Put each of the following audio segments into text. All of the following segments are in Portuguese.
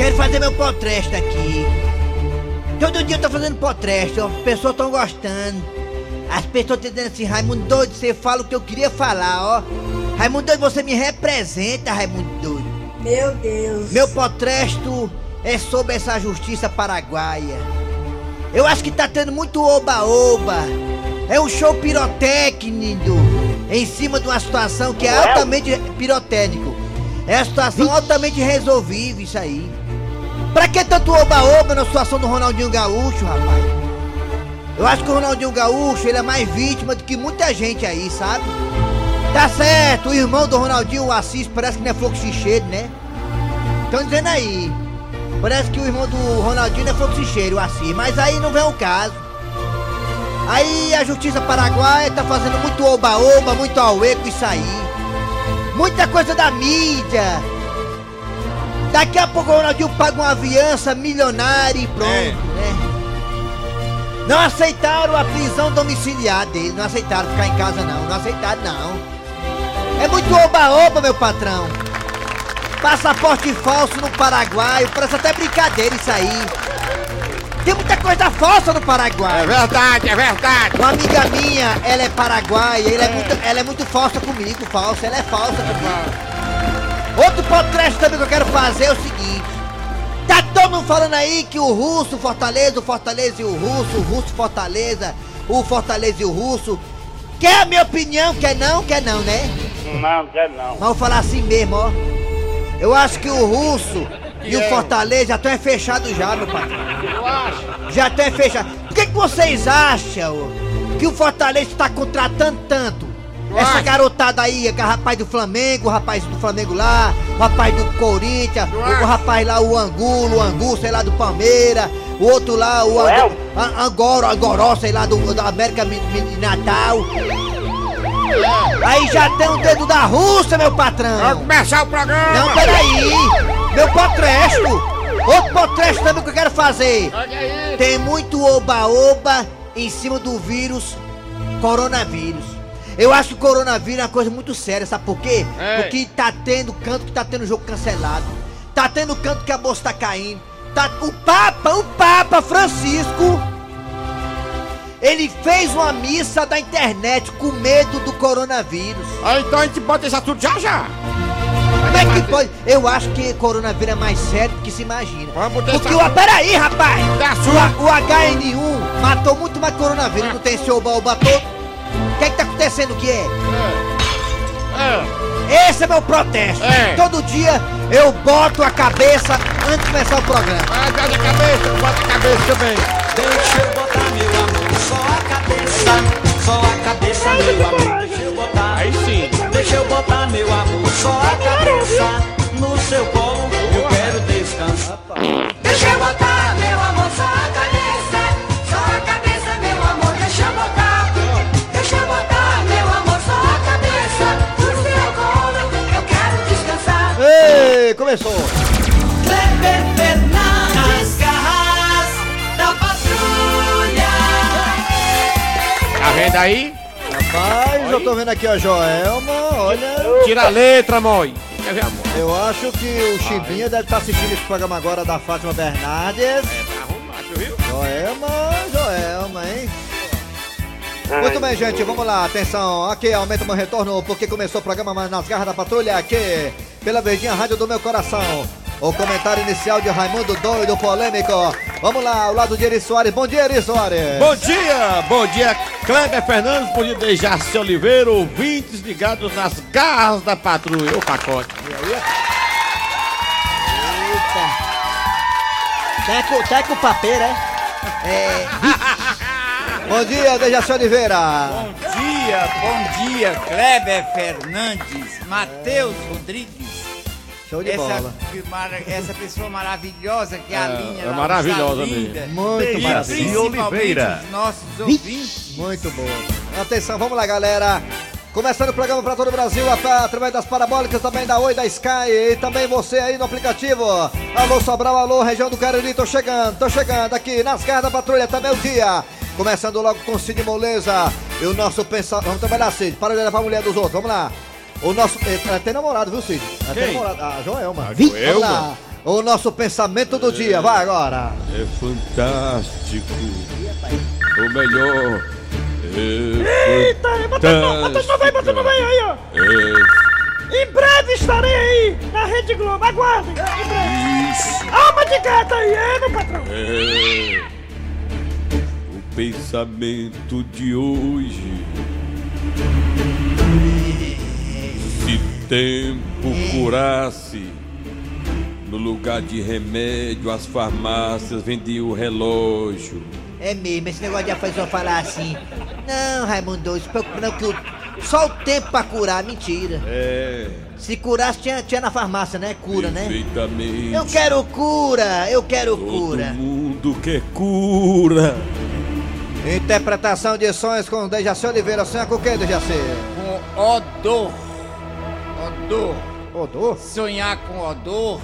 Quero fazer meu potresto aqui. Todo dia eu tô fazendo potresto, ó. As pessoas estão gostando. As pessoas estão dizendo assim, Raimundo doido, você fala o que eu queria falar, ó. Raimundo doido, você me representa, Raimundo doido. Meu Deus. Meu potresto é sobre essa justiça paraguaia. Eu acho que tá tendo muito oba-oba. É um show pirotécnico em cima de uma situação que é altamente pirotécnico. É uma situação altamente resolvível isso aí. Pra que tanto oba-oba na situação do Ronaldinho Gaúcho, rapaz? Eu acho que o Ronaldinho Gaúcho ele é mais vítima do que muita gente aí, sabe? Tá certo, o irmão do Ronaldinho, o Assis, parece que não é fluxicheiro, né? Estão dizendo aí. Parece que o irmão do Ronaldinho é fluxicheiro, o Assis, mas aí não vem o caso. Aí a justiça paraguaia tá fazendo muito oba-oba, muito auê com isso aí. Muita coisa da mídia. Daqui a pouco o Ronaldinho paga uma aviança milionária e pronto, É. né? Não aceitaram a prisão domiciliar dele, não aceitaram ficar em casa não, não aceitaram não. É muito oba-oba, meu patrão. Passaporte falso no Paraguai, parece até brincadeira isso aí. Tem muita coisa falsa no Paraguai. É verdade, é verdade. Uma amiga minha, ela é paraguaia, ela é, muito, ela é muito falsa comigo, falsa, ela é falsa comigo. Outro podcast também que eu quero fazer é o seguinte. Tá todo mundo falando aí que o russo, Fortaleza, o Fortaleza e o russo, o russo, Fortaleza, o Fortaleza e o russo. Quer a minha opinião? Quer não? Quer não, né? Não, quer não. Eu vou falar assim mesmo, ó. Eu acho que o russo e o Fortaleza já estão é fechados já, meu patrão. Já estão é fechados. Por que, que vocês acham que o Fortaleza está contratando tanto? Essa garotada aí, rapaz do Flamengo, o rapaz do Flamengo lá, o rapaz do Corinthians, o, rapaz lá, o Angulo, o Angu, sei lá, do Palmeiras, o outro lá, o Ué? Angu, An- Angoro, Angoró, sei lá, do, da América Mi- Natal. Aí já tem o dedo da Rússia, meu patrão. Vai começar o programa. Não, peraí! Meu potresto! Outro potresto também que eu quero fazer! Olha aí. Tem muito oba-oba em cima do vírus coronavírus. Eu acho que o coronavírus é uma coisa muito séria, sabe por quê? É. Porque tá tendo canto que tá tendo jogo cancelado. Tá tendo canto que a bolsa tá caindo. Tá, o Papa, o Papa Francisco, ele fez uma missa da internet com medo do coronavírus. Ah, então a gente bota esse assunto já já. Como é que pode? Eu acho que coronavírus é mais sério do que se imagina. Vamos Porque deixar- o. Peraí, rapaz! O, o HN1 matou muito mais coronavírus, não tem esse oba-oba todo. O que é que tá acontecendo? O que é? É. Esse é meu protesto. É. Todo dia eu boto a cabeça antes de começar o programa. Ah, bota a cabeça, bota a cabeça também. Deixa eu botar meu amor, só a cabeça, só a cabeça, meu amor. Deixa eu botar, Aí sim. deixa eu botar meu amor, só a cabeça no seu colo. Eu quero descansar. Deixa eu botar, Começou. Kleber Fernandes, garras da patrulha. Tá vendo aí? Rapaz, eu tô vendo aqui a Joelma, olha. Tira a letra, mãe. Eu acho que o Chimbinha deve estar assistindo esse programa agora da Fátima Bernardes. Tá arrumado, viu? Joelma, Joelma, hein? Muito bem, gente, vamos lá, atenção. Aqui aumenta meu retorno porque começou o programa Mas nas Garras da Patrulha aqui, pela Verdinha Rádio do Meu Coração. O comentário inicial de Raimundo Doido Polêmico. Vamos lá, ao lado de Eri Soares. Bom dia, Eri Soares. Bom dia, bom dia, Kleber Fernandes, bom dia, Dejaci Oliveira, ouvintes ligados nas garras da patrulha, o pacote. Teco, teco papeira, é? É. Bom dia, Dejaci Oliveira. Bom dia, bom dia, Kleber Fernandes, Matheus Rodrigues. Show de Essa, bola. mara- essa pessoa maravilhosa que é a É, linha é maravilhosa linda. mesmo. Muito E maravilhosa. principalmente Oliveira. os nossos ouvintes. Muito boa. Atenção, vamos lá, galera. Começando o programa para todo o Brasil, através das parabólicas, também da Oi, da Sky e também você aí no aplicativo. Alô Sobral, alô, região do Cariri, tô chegando, tô chegando aqui nas garras da patrulha, também o dia. Começando logo com Cid Moleza e o nosso pensamento. Vamos trabalhar, Cid, para de levar a mulher dos outros, vamos lá. O nosso. eh, Tem namorado, viu, Cid? Ela Tem Quem? namorado. A Joelma. A Joelma? Vamos lá. o nosso pensamento do dia. Vai agora. É fantástico. O melhor. É Eita, bota, bota só vai, bota só vai aí, ó. É Em breve estarei aí na Rede Globo. Aguardem. Em breve. isso. Alma de gato aí, é, meu patrão. É o pensamento de hoje. Se tempo curasse, no lugar de remédio, as farmácias vendiam o relógio. É mesmo, esse negócio de aflição falar assim. Não, Raimundo, se preocupe não que o- só o tempo pra curar, mentira. É, Se curasse, tinha, tinha na farmácia, né? Cura, né? perfeitamente. Eu quero cura, eu quero Todo cura. mundo quer cura. Interpretação de sonhos com Dejaci Oliveira. Sonha com o que, Dejaci? Com odor. Odor. Odor? Sonhar com odor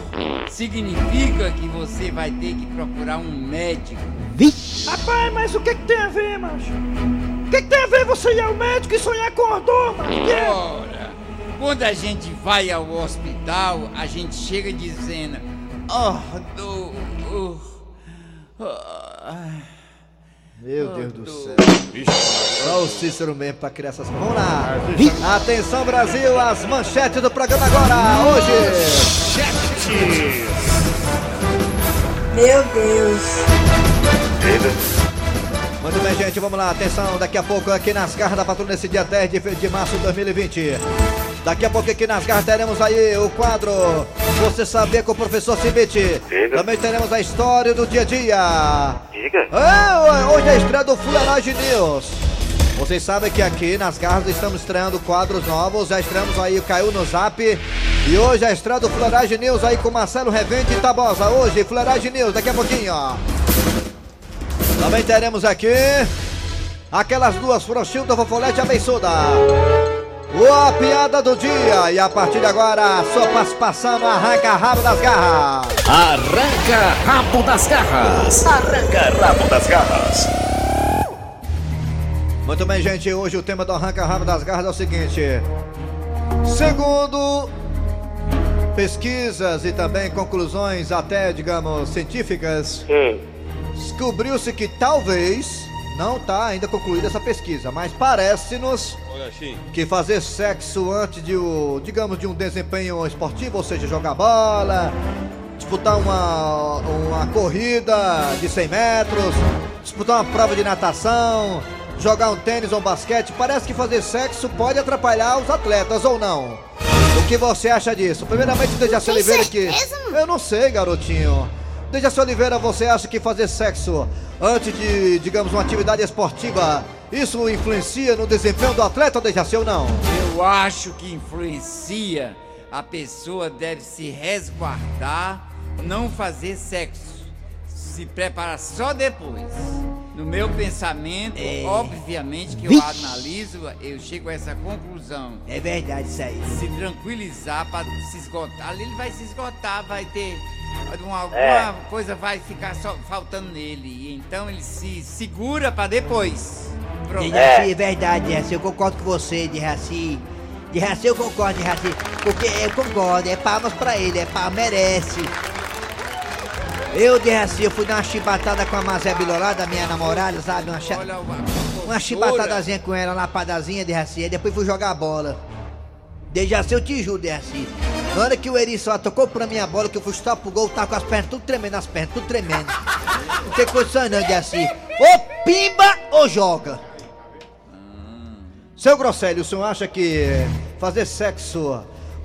significa que você vai ter que procurar um médico. Rapaz, mas o que que tem a ver, macho? O que que tem a ver você ir ao médico e sonhar com odor, macho? É? Ora, quando a gente vai ao hospital, a gente chega dizendo: odor. uh, ah, Meu Deus do odor." céu. Só o Cícero mesmo pra criar essas. Vamos lá. Atenção, Brasil, as manchetes do programa agora. Hoje. Meu Deus. Muito bem, gente, vamos lá. Atenção, daqui a pouco aqui nas garras da patrulha nesse dia 10 de, de março de 2020. Daqui a pouco aqui nas garras teremos aí o quadro Você Sabia com o Professor Cibite. Também teremos a história do dia a dia. Diga. É, hoje é a estreia do Fuleiragem News. Vocês sabem que aqui nas garras estamos estreando quadros novos. Já estreamos aí o Caiu no Zap. E hoje é a estreia do Fuleiragem News aí com Marcelo Revente e Tabosa. Hoje, Fuleiragem News, daqui a pouquinho, ó. Também teremos aqui aquelas duas Frouxilda, Fofolete Abençuda. O A Piada do Dia. E a partir de agora, a sua participação no Arranca Rabo das Garras. Arranca rabo das garras. Arranca rabo das garras. Muito bem, gente. Hoje o tema do Arranca Rabo das Garras é o seguinte: segundo pesquisas e também conclusões, até digamos científicas, Hum. descobriu-se que talvez não está ainda concluída essa pesquisa, mas parece-nos que fazer sexo antes de o, digamos, de um desempenho esportivo, ou seja, jogar bola, disputar uma, uma corrida de 100 metros, disputar uma prova de natação, jogar um tênis ou um basquete, parece que fazer sexo pode atrapalhar os atletas ou não. O que você acha disso? Primeiramente, Dejaci Oliveira que... Eu não sei, garotinho. Dejaci Oliveira, você acha que fazer sexo antes de, digamos, uma atividade esportiva, isso influencia no desempenho do atleta, Dejaci, ou não? Eu acho que influencia. A pessoa deve se resguardar, não fazer sexo, se preparar só depois. No meu pensamento, obviamente que eu analiso, eu chego a essa conclusão. É verdade isso aí. Se tranquilizar para se esgotar. Ali ele vai se esgotar, vai ter. Alguma, É. coisa vai ficar só faltando nele. E então ele se segura para depois. Pronto. Dejaci, é verdade, eu concordo com você, Dejaci. Dejaci, eu concordo, Dejaci, porque eu concordo, é palmas pra ele, é palmas, merece. Eu, Dejaci, eu fui dar uma chibatada com a Mazé Bilorada, minha namorada, sabe, uma, cha- Olha a uma chibatadazinha com ela, lapadazinha, Dejaci, aí depois fui jogar bola. Dejaci, eu te juro, Dejaci. Na hora que o Eri só tocou pra minha bola, que eu fui chutar pro gol, tá com as pernas tudo tremendo, as pernas tudo tremendo. Não tem condição não, Dejaci. Ou pimba ou joga. Seu Grosselio, o senhor acha que fazer sexo,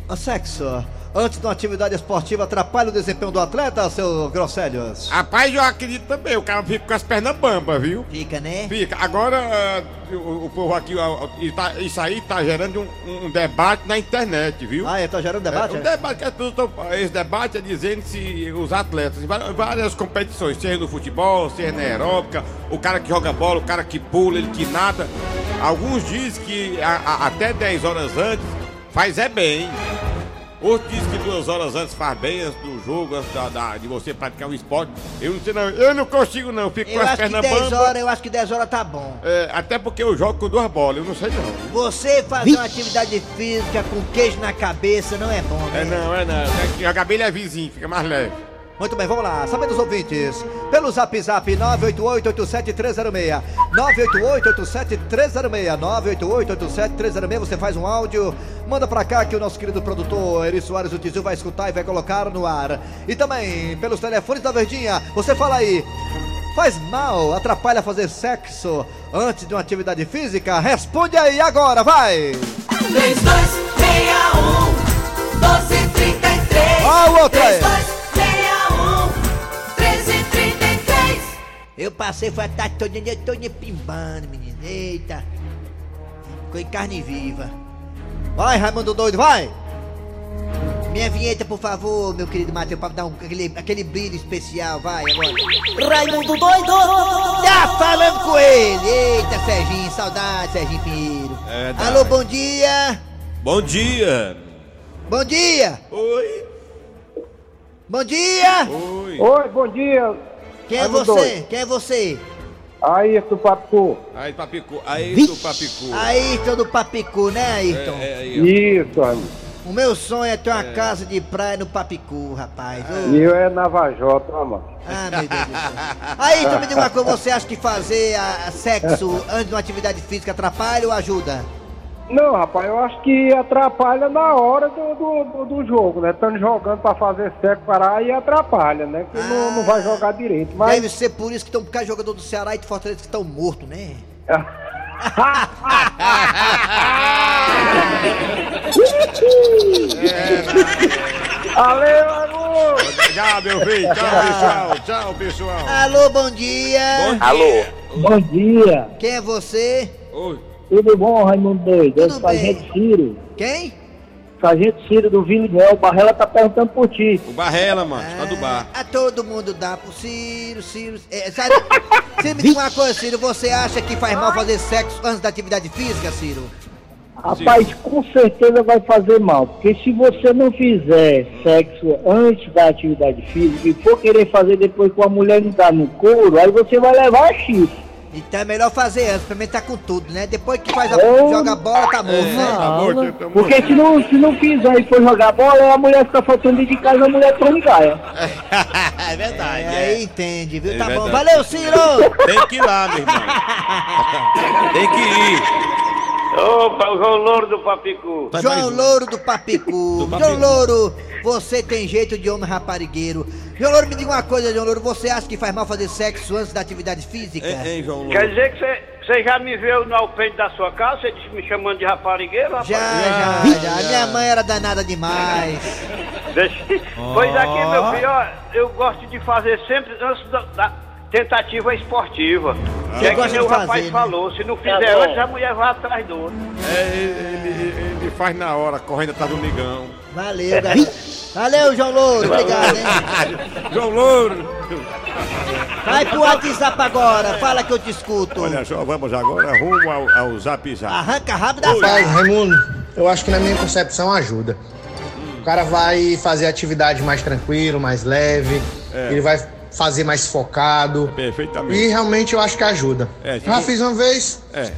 ah, sexo antes de uma atividade esportiva atrapalha o desempenho do atleta, seu Grosselio? Rapaz, eu acredito também, o cara fica com as pernas bambas, viu? Fica, né? Fica. Agora, ah, o, o povo aqui, e tá- isso aí tá gerando um, um debate na internet, viu? Ah, é, tá gerando debate? É, o debate que as pessoas tão, esse debate é dizendo se os atletas, várias competições, seja no futebol, seja na aeróbica, o cara que joga bola, o cara que pula, ele que nada. Alguns dizem que a- a- até 10 horas antes faz é bem. Outro diz que duas horas antes faz bem antes do jogo, antes da, da- de você praticar um esporte. Eu não sei não, eu não consigo não, fico Eu com as pernas 10 bambas. horas, eu acho que 10 horas tá bom. É, até porque eu jogo com duas bolas, eu não sei não. Você fazer uma atividade física com queijo na cabeça não é bom, né? É não, é não. É que a é vizinho, fica mais leve. Muito bem, vamos lá. Sabe dos ouvintes? Pelo zap zap 988-87306. 988-87306. 988-87306. Você faz um áudio, manda pra cá que o nosso querido produtor Eri Soares do Tizil vai escutar e vai colocar no ar. E também pelos telefones da Verdinha, você fala aí. Faz mal, atrapalha fazer sexo antes de uma atividade física? Responde aí agora, vai! 3261 1233 Ó o outro aí. 3261 Eu passei, foi a tarde toda, eu tô me pimbando, menino. Eita. Ficou em carne viva. Vai, Raimundo doido, vai! Minha vinheta, por favor, meu querido Matheus, pra dar um, aquele, aquele brilho especial, vai agora. Raimundo doido Tá falando com ele! Eita, Serginho, saudade, Serginho Pinheiro. É, dá. Alô, bom dia! Bom dia. Bom dia! Oi. Bom dia! Oi. Oi, bom dia. Quem é você? doido. Quem é você? Aí, do Papu. Aí, Papicu. Aí, do Papicu. Ayrton do Papicu, né, Ayrton? É, é, aí, ó. Isso, Raimundo. O meu sonho é ter uma casa de praia no Papicu, rapaz. E eu é Navajota, mano. Ah, meu Deus do céu. Ayrton, me diga uma coisa, você acha que fazer a, a sexo antes de uma atividade física atrapalha ou ajuda? Não, rapaz, eu acho que atrapalha na hora do, do, do, do jogo, né? Estando jogando pra fazer sexo parar e atrapalha, né? Que não, não vai jogar direito. Mas Deve ser por isso que estão por causa de jogador do Ceará e de Fortaleza que estão mortos, né? Valeu, amor! Tchau, meu filho. Tchau, pessoal. Tchau, pessoal. Alô, bom dia! Alô. Bom dia, Quem é você? Oi. Tudo bom, Raimundo Doido? Sou o Sargento bem. Ciro. Quem? Sargento Ciro do Vilinhel, o Barrela tá perguntando por ti. O Barrela, mano. Tá do bar. A todo mundo dá pro Ciro, Ciro. É, sabe, você me diz uma coisa, Ciro, você acha que faz mal fazer sexo antes da atividade física, Ciro? Rapaz, com certeza vai fazer mal, porque se você não fizer sexo antes da atividade física e for querer fazer depois com a mulher não tá no couro, aí você vai levar chifre. Então é melhor fazer antes, pra mim tá com tudo, né? Depois que faz a, Oh. joga a bola, tá morto, né? Tá morto, tá morto. Porque se não, se não fizer e for jogar bola, a mulher fica faltando dentro de casa, a mulher toma gaia. É verdade. É, aí entende, viu? É tá bom. verdade. Valeu, Ciro! Tem que ir lá, meu irmão. Tem que ir. Opa, o João Louro do Papicu. Vai João. Louro do Papicu. Do Papicu. João Louro, você tem jeito de homem raparigueiro. João Louro, me diga uma coisa, João Louro. Você acha que faz mal fazer sexo antes da atividade física? Hein, hein, João Quer Louro? dizer que você, já me viu no alpendre da sua casa, você me chamando de raparigueiro, rapaz? Já, já, já, Minha mãe era danada demais. Deixa- Pois aqui, meu filho, ó, eu gosto de fazer sempre antes da, da tentativa esportiva. Você é que de o rapaz fazer, né? falou, se não fizer bom. antes, a mulher vai atrás do outro. É, ele, ele- ele faz na hora, correndo atrás do migão. Valeu, galera. Valeu, João Louro. Obrigado, hein? João Louro. Vai pro WhatsApp agora. Fala que eu te escuto. Olha só, vamos agora rumo ao, ao Zap Zap. Arranca rápido da Rapaz, fala. Raimundo, eu acho que na minha concepção ajuda. O cara vai fazer atividade mais tranquilo, mais leve, É. ele vai fazer mais focado. Perfeitamente. E realmente eu acho que ajuda. É, tipo- Já fiz uma vez. É, é,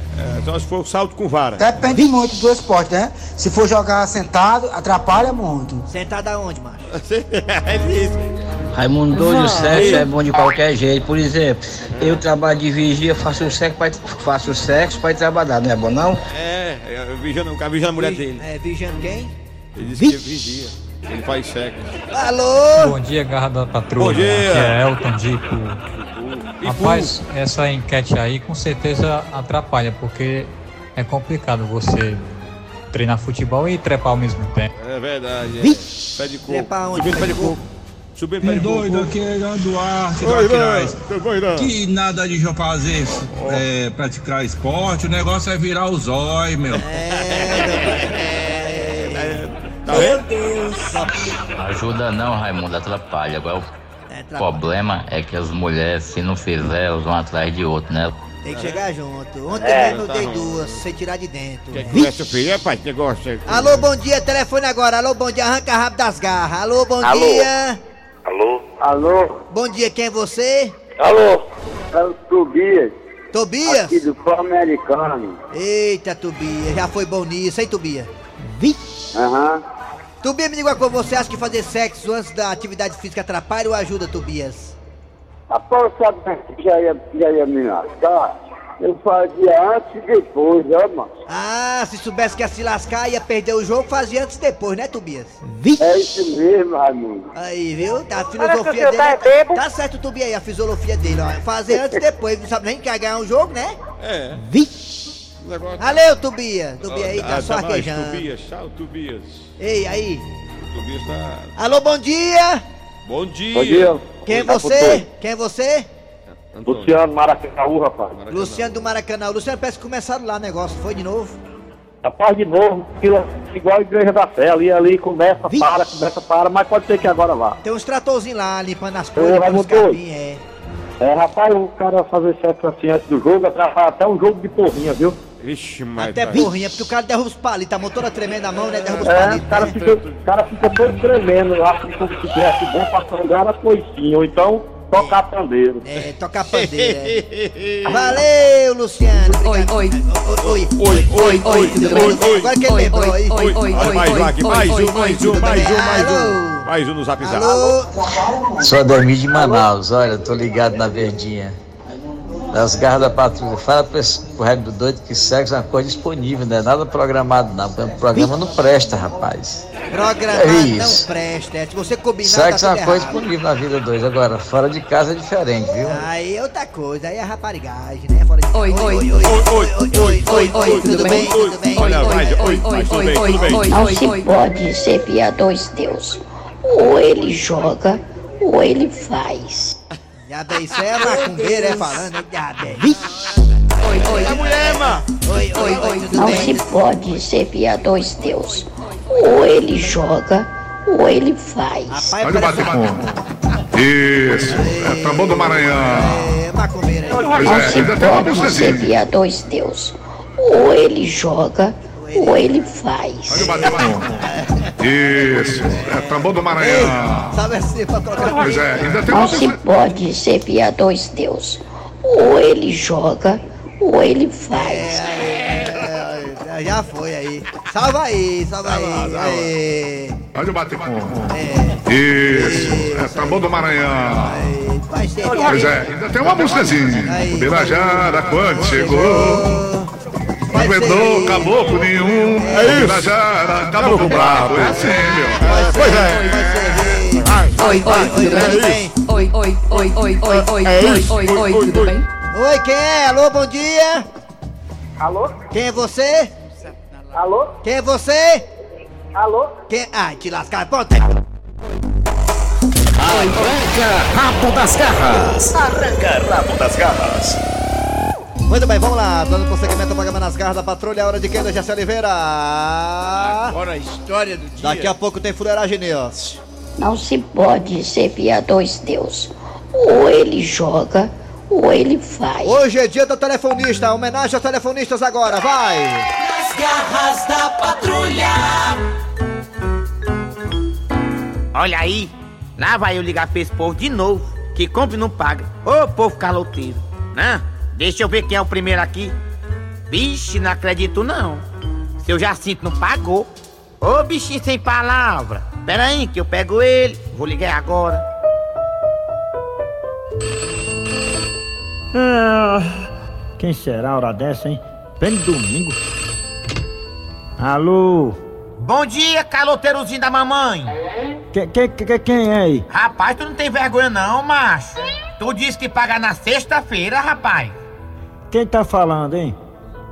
só se for o salto com vara. Depende muito do esporte, né? Se for jogar sentado, atrapalha muito. Sentado aonde, macho? Ele disse. Raimundo doido, o sexo é bom de qualquer jeito. Por exemplo, eu trabalho de vigia, faço sexo pra, faço sexo pra ir trabalhar, não é bom não? É, é vigiando, o vigiando a mulher dele. É, vigiando quem? Ele disse que vigia. Ele faz sexo. Alô? Bom dia, Garra da Patrulha. Bom dia. Aqui é Elton de Ipu. E Rapaz, essa enquete aí com certeza atrapalha, porque é complicado você treinar futebol e trepar ao mesmo tempo. É verdade. É. Pé de coco. Trepar onde? Subindo Pé de coco. Subindo pé de coco. Doido, aqui é Irã Duarte, Oi, Irã. Que nada de fazer, é, praticar esporte, o negócio é virar o zóio, meu. Tá vendo? Ajuda não, Raimundo, atrapalha. Agora É, o problema é que as mulheres, se não fizer, elas vão atrás de outro, né? Tem que chegar junto. Ontem É, mesmo eu tá dei ruim. duas, sem tirar de dentro. Que que é, filho? É, pai, negócio aí. Alô, bom dia, telefone agora. Alô, bom dia, arranca rápido das garras. Alô, bom Alô. dia. Alô? Alô? Bom dia, quem é você? Alô? É o Tobias. Tobias? Aqui do Sul Americano. Eita, Tobias, já foi bom nisso, hein, Tobias? Aham. Tobias, me diga uma coisa, você acha que fazer sexo antes da atividade física atrapalha ou ajuda, Tobias? Após sabe que já ia, já ia me lascar? Eu fazia antes e depois, ó, mano. Ah, se soubesse que ia se lascar, ia perder o jogo, fazia antes e depois, né, Tobias? É isso mesmo, Raimundo. Aí, viu? Tá, a filosofia você dele. tá. Tá certo, Tobias aí, a filosofia dele, ó. Fazer antes e depois, não sabe nem que ia ganhar um jogo, né? É. Vixe! Valeu, Tobias. Tobias aí tá Ah, só mais, arquejando. Tobias, tchau, Tobias. Ei, aí. O Tobias tá... Alô, bom dia! Bom dia. Bom dia. Quem é você? Quem é você? Luciano Maracanãú, rapaz. Luciano do Maracanã. Luciano, parece que começaram lá o negócio. Foi de novo? Rapaz, de novo, aquilo igual a Igreja da Fé. Ali, ali, começa, para, começa, para, mas pode ser que agora vá. Tem uns tratorzinhos lá, limpando as coisas, limpando os capim, é. É, rapaz, o cara fazer sexo assim antes do jogo, atrapalha até um jogo de porrinha, viu? Vixe, mas... Até porrinha, porque o cara derruba os palitos, a motora tremendo na mão, né? Derruba os É, palitos. o cara, né? fica, o cara fica todo tremendo. Eu acho que se tivesse bom pra sangrar as coisinhas, ou então tocar pandeiro. É, tocar pandeiro. é. Valeu, Luciano. Oi, oi. Oi, oi, oi, oi, bem? Agora que ele lembrou. Oi, oi, mais um aqui, mais um, mais um, mais um, mais um. Mais um no zap zap. Sou Ademir de Manaus, olha, tô ligado na verdinha. Das garras da patrulha. Fala pro, esse- pro Rego do Doido que sexo é uma coisa disponível, não é nada programado não. O programa não presta, rapaz. Programa É não isso. presta. é. Se você combinar, Sexo é tá uma tudo coisa errado. disponível na vida dois. Agora, fora de casa é diferente, viu? Aí é outra coisa, aí é raparigagem, né? Fora de... Oi, oi, oi, oi, oi, oi, oi, oi, tudo bem? Tudo bem? Olha, mais, oi, tudo bem, tudo bem. Não se pode ser dois Deus. Ou ele joga, ou ele faz. Isso é macumbeiro, é falando. Oi, oi, a mulher, mano. Oi, oi, oi, tudo Não bem? se pode ser dois Deus. Ou ele joga, ou ele faz. Olha o bate Isso, é tambor do Maranhão. É. Pois Não é, se pode músicazinha. ser dois Deus. Ou ele joga, ou ele faz. Olha o bate Isso, é tambor do Maranhão. Sabe assim, pra colocar... Pois é, ainda tem Não se pode ser dois Deus. Ou ele joga, ou ele faz. É, Já foi aí. Salva aí, salva aí. aí. Olha o bate Isso, é tambor do Maranhão. Pois é, ainda tem uma músicazinha. O Birajara, quando chegou, não aguentou caboclo nenhum. O Birajara, caboclo bravo. É assim, meu. Pois é. Oi, oi, tudo bem? Oi, oi, oi, oi, oi, oi, É oi, isso. oi, oi, tudo bem? Oi, quem é? Alô, bom dia. Alô? Quem é você? Alô? Quem é você? Alô? Quem... Ai, te lascar, ponta. Arranca rabo das garras. Arranca rabo das garras. Muito bem, vamos lá. Dando prosseguimento ao programa nas garras da patrulha. É hora de quem, da Jesse Oliveira? Agora a história do dia. Daqui a pouco tem fuleiragem News. Não se pode ser dois Deus. Ou ele joga, ou ele faz. Hoje é dia do telefonista. Homenagem aos telefonistas agora, vai! Nas garras da patrulha. Olha aí, lá vai eu ligar pra esse povo de novo, que compra e não paga. Ô povo caloteiro, né? Deixa eu ver quem é o primeiro aqui. Vixe, não acredito não. Seu Jacinto não pagou. Ô bichinho sem palavra. Pera aí que eu pego ele. Vou ligar agora. Ah, quem será a hora dessa, hein? Bem domingo. Alô? Bom dia, caloteirozinho da mamãe. Que, que, que, quem é aí? Rapaz, tu não tem vergonha não, macho. Tu disse que paga na sexta-feira, rapaz. Quem tá falando, hein?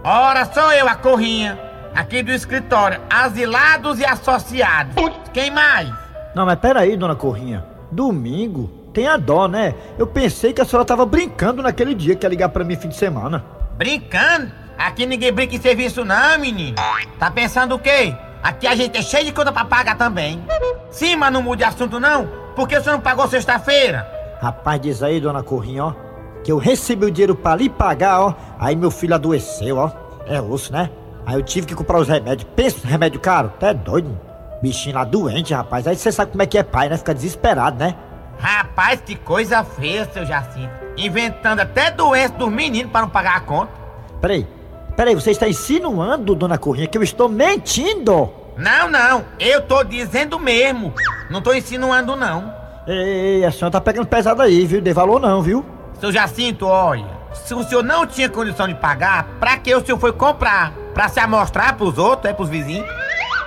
Ora, sou eu, a Corrinha. Aqui do escritório, asilados e associados. Quem mais? Não, mas peraí, dona Corrinha. Domingo? Tem a dó, né? Eu pensei que a senhora tava brincando naquele dia que ia ligar pra mim fim de semana. Brincando? Aqui ninguém brinca em serviço não, menino. Tá pensando o quê? Aqui a gente é cheio de conta pra pagar também. Sim, mas não mude assunto não, porque o senhor não pagou sexta-feira. Rapaz, diz aí, dona Corrinha, ó. Que eu recebi o dinheiro pra lhe pagar, ó. Aí meu filho adoeceu, ó. É osso, né? Aí eu tive que comprar os remédios. Pensa no remédio caro? Tá doido? Bichinho lá doente, rapaz. Aí você sabe como é que é pai, né? Fica desesperado, né? Rapaz, que coisa feia, seu Jacinto. Inventando até doença dos meninos para não pagar a conta. Peraí, peraí, você está insinuando, dona Corrinha, que eu estou mentindo? Não, não, eu tô dizendo mesmo. Não tô insinuando, não. Ei, a senhora tá pegando pesado aí, viu? Dê valor não, viu? Seu Jacinto, olha, se o senhor não tinha condição de pagar, pra que o senhor foi comprar? Pra se amostrar pros outros, é pros vizinhos?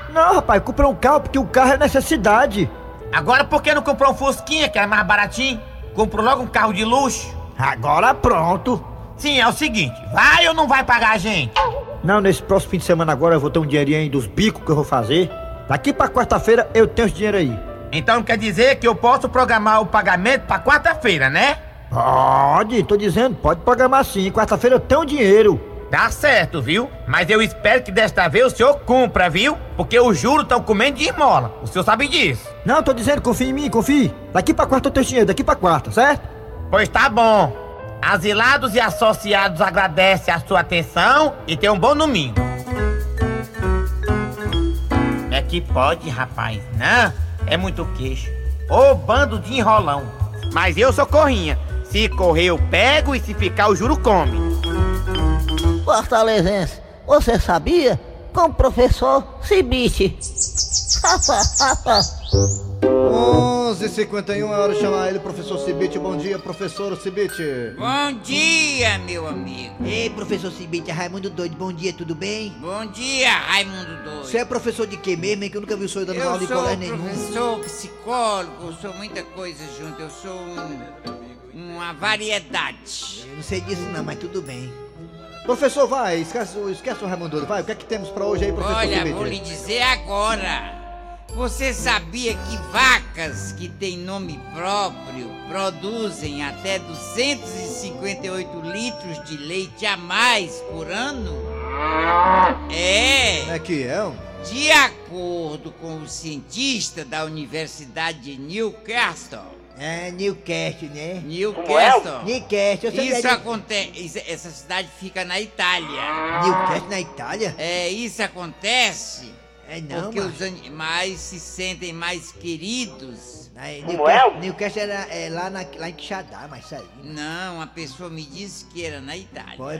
Não, rapaz, comprei um carro porque o carro é necessidade. Agora por que não comprou um Fusquinha, que é mais baratinho? Comprou logo um carro de luxo? Agora pronto. Sim, é o seguinte, vai ou não vai pagar a gente? Não, nesse próximo fim de semana agora eu vou ter um dinheirinho aí dos bicos que eu vou fazer. Daqui pra quarta-feira eu tenho esse dinheiro aí. Então quer dizer que eu posso programar o pagamento pra quarta-feira, né? Pode, tô dizendo, pode programar sim. Quarta-feira eu tenho o dinheiro. Tá certo, viu? Mas eu espero que desta vez o senhor cumpra, viu? Porque os juros estão comendo de esmola. O senhor sabe disso. Não, tô dizendo, confia em mim, confie. Daqui pra quarta eu tenho dinheiro, daqui pra quarta, certo? Pois tá bom. Asilados e associados agradecem a sua atenção e tenham um bom domingo. É que pode, rapaz, né? É muito queixo. Ô bando de enrolão. Mas eu sou corrinha. Se correr eu pego e se ficar o juro come. Fortalezense, você sabia? Com o professor Cibite. 11h51 é hora de chamar ele, professor Cibite. Bom dia, professor Cibite. Bom dia, meu amigo. Ei, professor Cibite, é Raimundo Doido, bom dia, tudo bem? Bom dia, Raimundo Doido. Você é professor de quê mesmo, hein? Que eu nunca vi o senhor dando Eu aula de sou colégio nenhum. professor, psicólogo, eu sou muita coisa junto. Eu sou um, uma variedade. Eu não sei disso não, mas tudo bem. Professor, vai, esquece, o- esquece o Raimundo vai. O que é que temos pra hoje aí, professor Olha, Cibite? vou lhe dizer agora. Você sabia que vacas que têm nome próprio produzem até 258 litros de leite a mais por ano? É. É que é? um- De acordo com o cientista da Universidade de Newcastle. É, Newcastle, né? Newcastle. Newcastle, eu sabia Isso de- acontece. Essa cidade fica na Itália. Newcastle na Itália? É, isso acontece. É não, Porque macho. os animais se sentem mais queridos. Aí, Newcastle, Newcastle era é, lá, na, lá em Quixadá, mas isso aí. Não, a pessoa me disse que era na Itália. Pô, é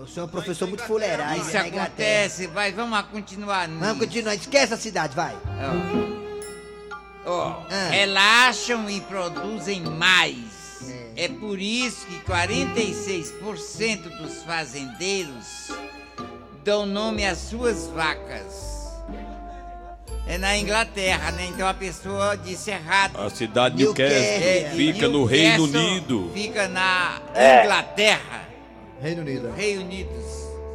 O senhor é um professor muito fuleiragem, Isso né, acontece, vai, vamos lá continuar. Vamos continuar, esquece a cidade, vai. Ó, Ah. relaxam e produzem mais. É. por isso que 46% dos fazendeiros dão nome às suas vacas. É na Inglaterra, né? Então a pessoa disse errado. A cidade de Newcastle. É, fica no Reino Unido. Fica na É. Inglaterra. Reino Unido. Reino Unido.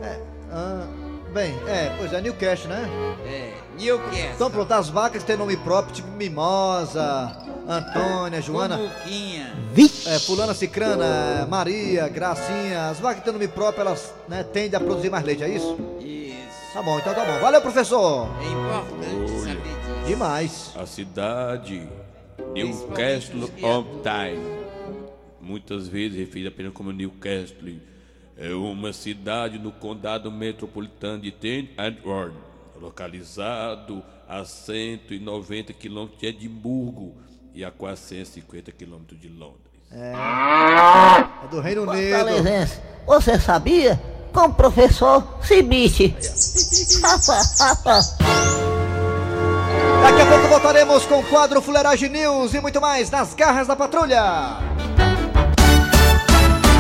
É. ah, bem, é, pois é, Newcastle, né? É, Newcastle. Então pronto, as vacas têm nome próprio, tipo Mimosa, Antônia, Joana. Cubuquinha. É, fulana Cicrana, Maria, Gracinha, as vacas que têm nome próprio, elas né, tendem a produzir mais leite, é isso? Isso. Tá bom, então tá bom. Valeu, professor! É importante saber disso. Demais. A cidade Newcastle upon Tyne, muitas vezes referida apenas como Newcastle, é uma cidade no condado metropolitano de Tyne and Ward, localizado a 190 quilômetros de Edimburgo e a quase 150 quilômetros de Londres. É, é do Reino Unido. Você sabia? Com o professor Cibite. Daqui a pouco voltaremos com o quadro Fuleiragem News e muito mais nas garras da patrulha.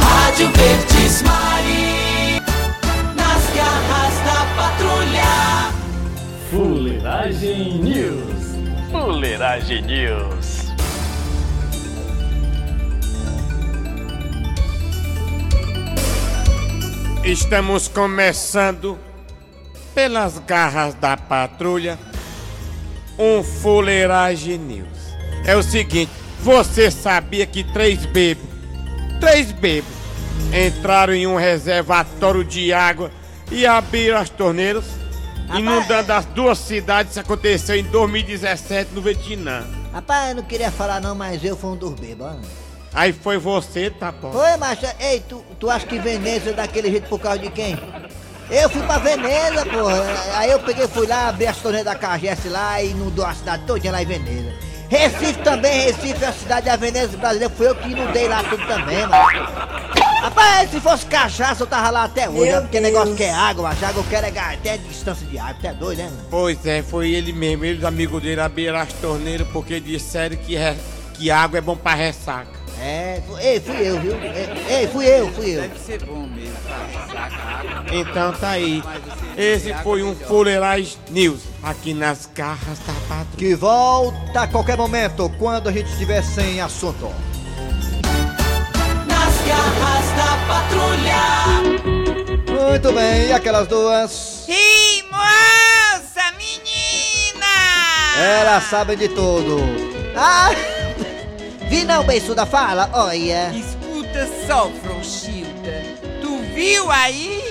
Rádio Verdes Mari, nas garras da patrulha. Fuleiragem News. Fuleiragem News. Estamos começando pelas garras da patrulha um fuleiragem news. É o seguinte, você sabia que três bebês, três bebês entraram em um reservatório de água e abriram as torneiras, inundando as duas cidades. Isso aconteceu em 2017 no Vietnã. Rapaz, eu não queria falar não, mas eu fui um dos bêbados. Aí foi você, tá bom. Foi, macho. Ei, tu, tu acha que Veneza é daquele jeito por causa de quem? Eu fui pra Veneza, porra. Aí eu peguei, fui lá, abri as torneiras da Cagesse lá e inundou a cidade todinha lá em Veneza. Recife também, Recife é a cidade da Veneza brasileira. Fui eu que inundei lá tudo também, mano. Rapaz, se fosse cachaça eu tava lá até hoje, ó, porque negócio que é água, macho. Água eu quero é até distância de água. Tu é doido, né, mano? Pois é, foi ele mesmo. Ele e os amigos dele abriram as torneiras porque disseram que, re- que água é bom pra ressaca. É, ei, fui eu, viu? Ei, fui eu, fui eu. Deve ser bom mesmo, água. Então tá aí. Esse foi um Fuleirais News aqui nas garras da patrulha. Que volta a qualquer momento, quando a gente estiver sem assunto. Patrulha. Muito bem, e aquelas duas? Ih, moça, menina! Elas sabem de tudo. Ah! Vi não, beiçuda, fala, olha. Escuta só, Frouxilda. Tu viu aí?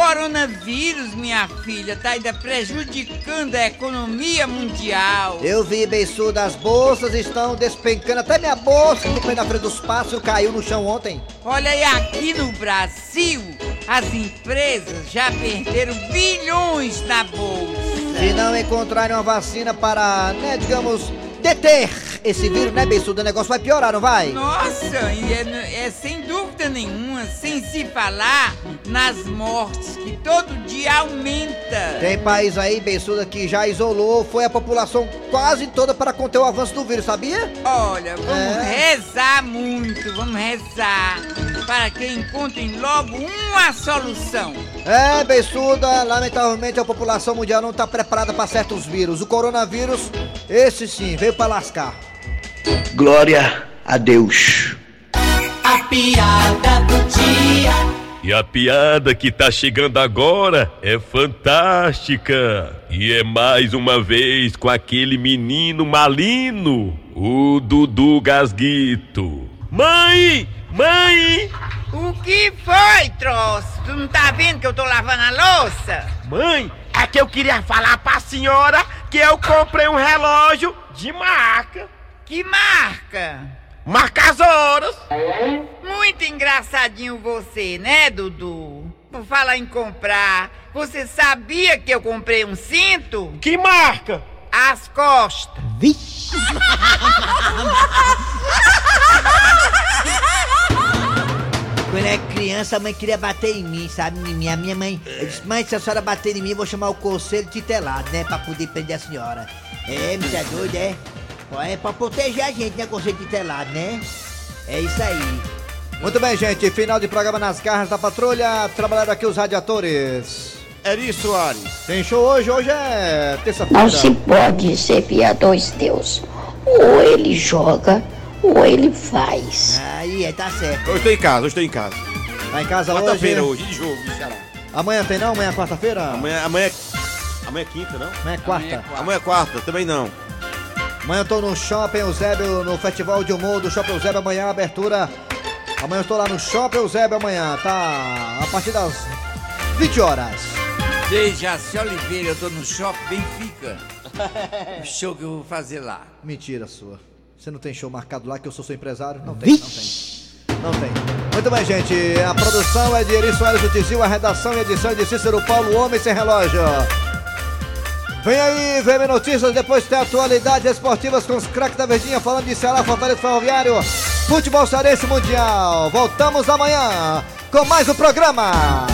Coronavírus, minha filha, tá ainda prejudicando a economia mundial. Eu vi, beiçuda, as bolsas estão despencando. Até minha bolsa que foi na frente dos passos caiu no chão ontem. Olha aí, aqui no Brasil, as empresas já perderam bilhões na bolsa. Se não encontrarem uma vacina para, né, digamos, deter esse vírus, né, beiçuda, o negócio vai piorar, não vai? Nossa, e é, é sem dúvida nenhuma, sem se falar nas mortes, que todo dia aumenta. Tem país aí, beiçuda, que já isolou, foi a população quase toda para conter o avanço do vírus, sabia? Olha, vamos É. rezar muito, vamos rezar para que encontrem logo uma solução. É, beiçuda, lamentavelmente a população mundial não está preparada para certos vírus. O coronavírus, esse sim, veio para lascar. Glória a Deus. A piada do dia. E a piada que tá chegando agora é fantástica. E é mais uma vez com aquele menino malino, o Dudu Gasguito. Mãe! Mãe! O que foi, troço? Tu não tá vendo que eu tô lavando a louça? Mãe, é que eu queria falar pra senhora que eu comprei um relógio de marca. Que marca? Marca as horas. Muito engraçadinho você, né, Dudu? Por falar em comprar, você sabia que eu comprei um cinto? Que marca? As costas. Vixe! Quando eu era criança, a mãe queria bater em mim, sabe? Em mim. A minha mãe eu disse, mãe, se a senhora bater em mim, eu vou chamar o conselho titelado, né? Pra poder prender a senhora. É, me é doido, é? É pra proteger a gente, né? Conselho titelado, né? É isso aí. Muito bem, gente, final de programa nas garras da patrulha. Trabalharam aqui os radiadores. Eri Soares. Tem show hoje, hoje é terça-feira. Não se pode servir a dois deuses. Ou ele joga, ou ele faz. Aí, é, tá certo. Eu estou em casa, eu estou em casa. Tá em casa hoje? Quarta-feira hoje, de jogo, Ceará. Amanhã tem não? Amanhã é quarta-feira? Amanhã, amanhã, é- amanhã é quinta, não? Amanhã é quarta. Amanhã é quarta, também não. Amanhã eu tô no Shopping Eusébio, no Festival de Humor do Shopping Eusébio. Amanhã a abertura. Amanhã eu estou lá no Shopping Eusébio amanhã, tá? A partir das 20 horas. Dejaci Oliveira, eu tô no Shopping Benfica. O show que eu vou fazer lá. Mentira sua. Você não tem show marcado lá que eu sou seu empresário? Não tem, não tem. Não tem. Muito bem, gente. A produção é de Eri Soares do Tizil, a redação e edição é de Cícero Paulo, Homem Sem Relógio. Vem aí, VM Notícias, depois tem atualidades esportivas com os craques da Verdinha, falando de Ceará, Fortaleza Ferroviário, futebol cearense mundial. Voltamos amanhã com mais um programa.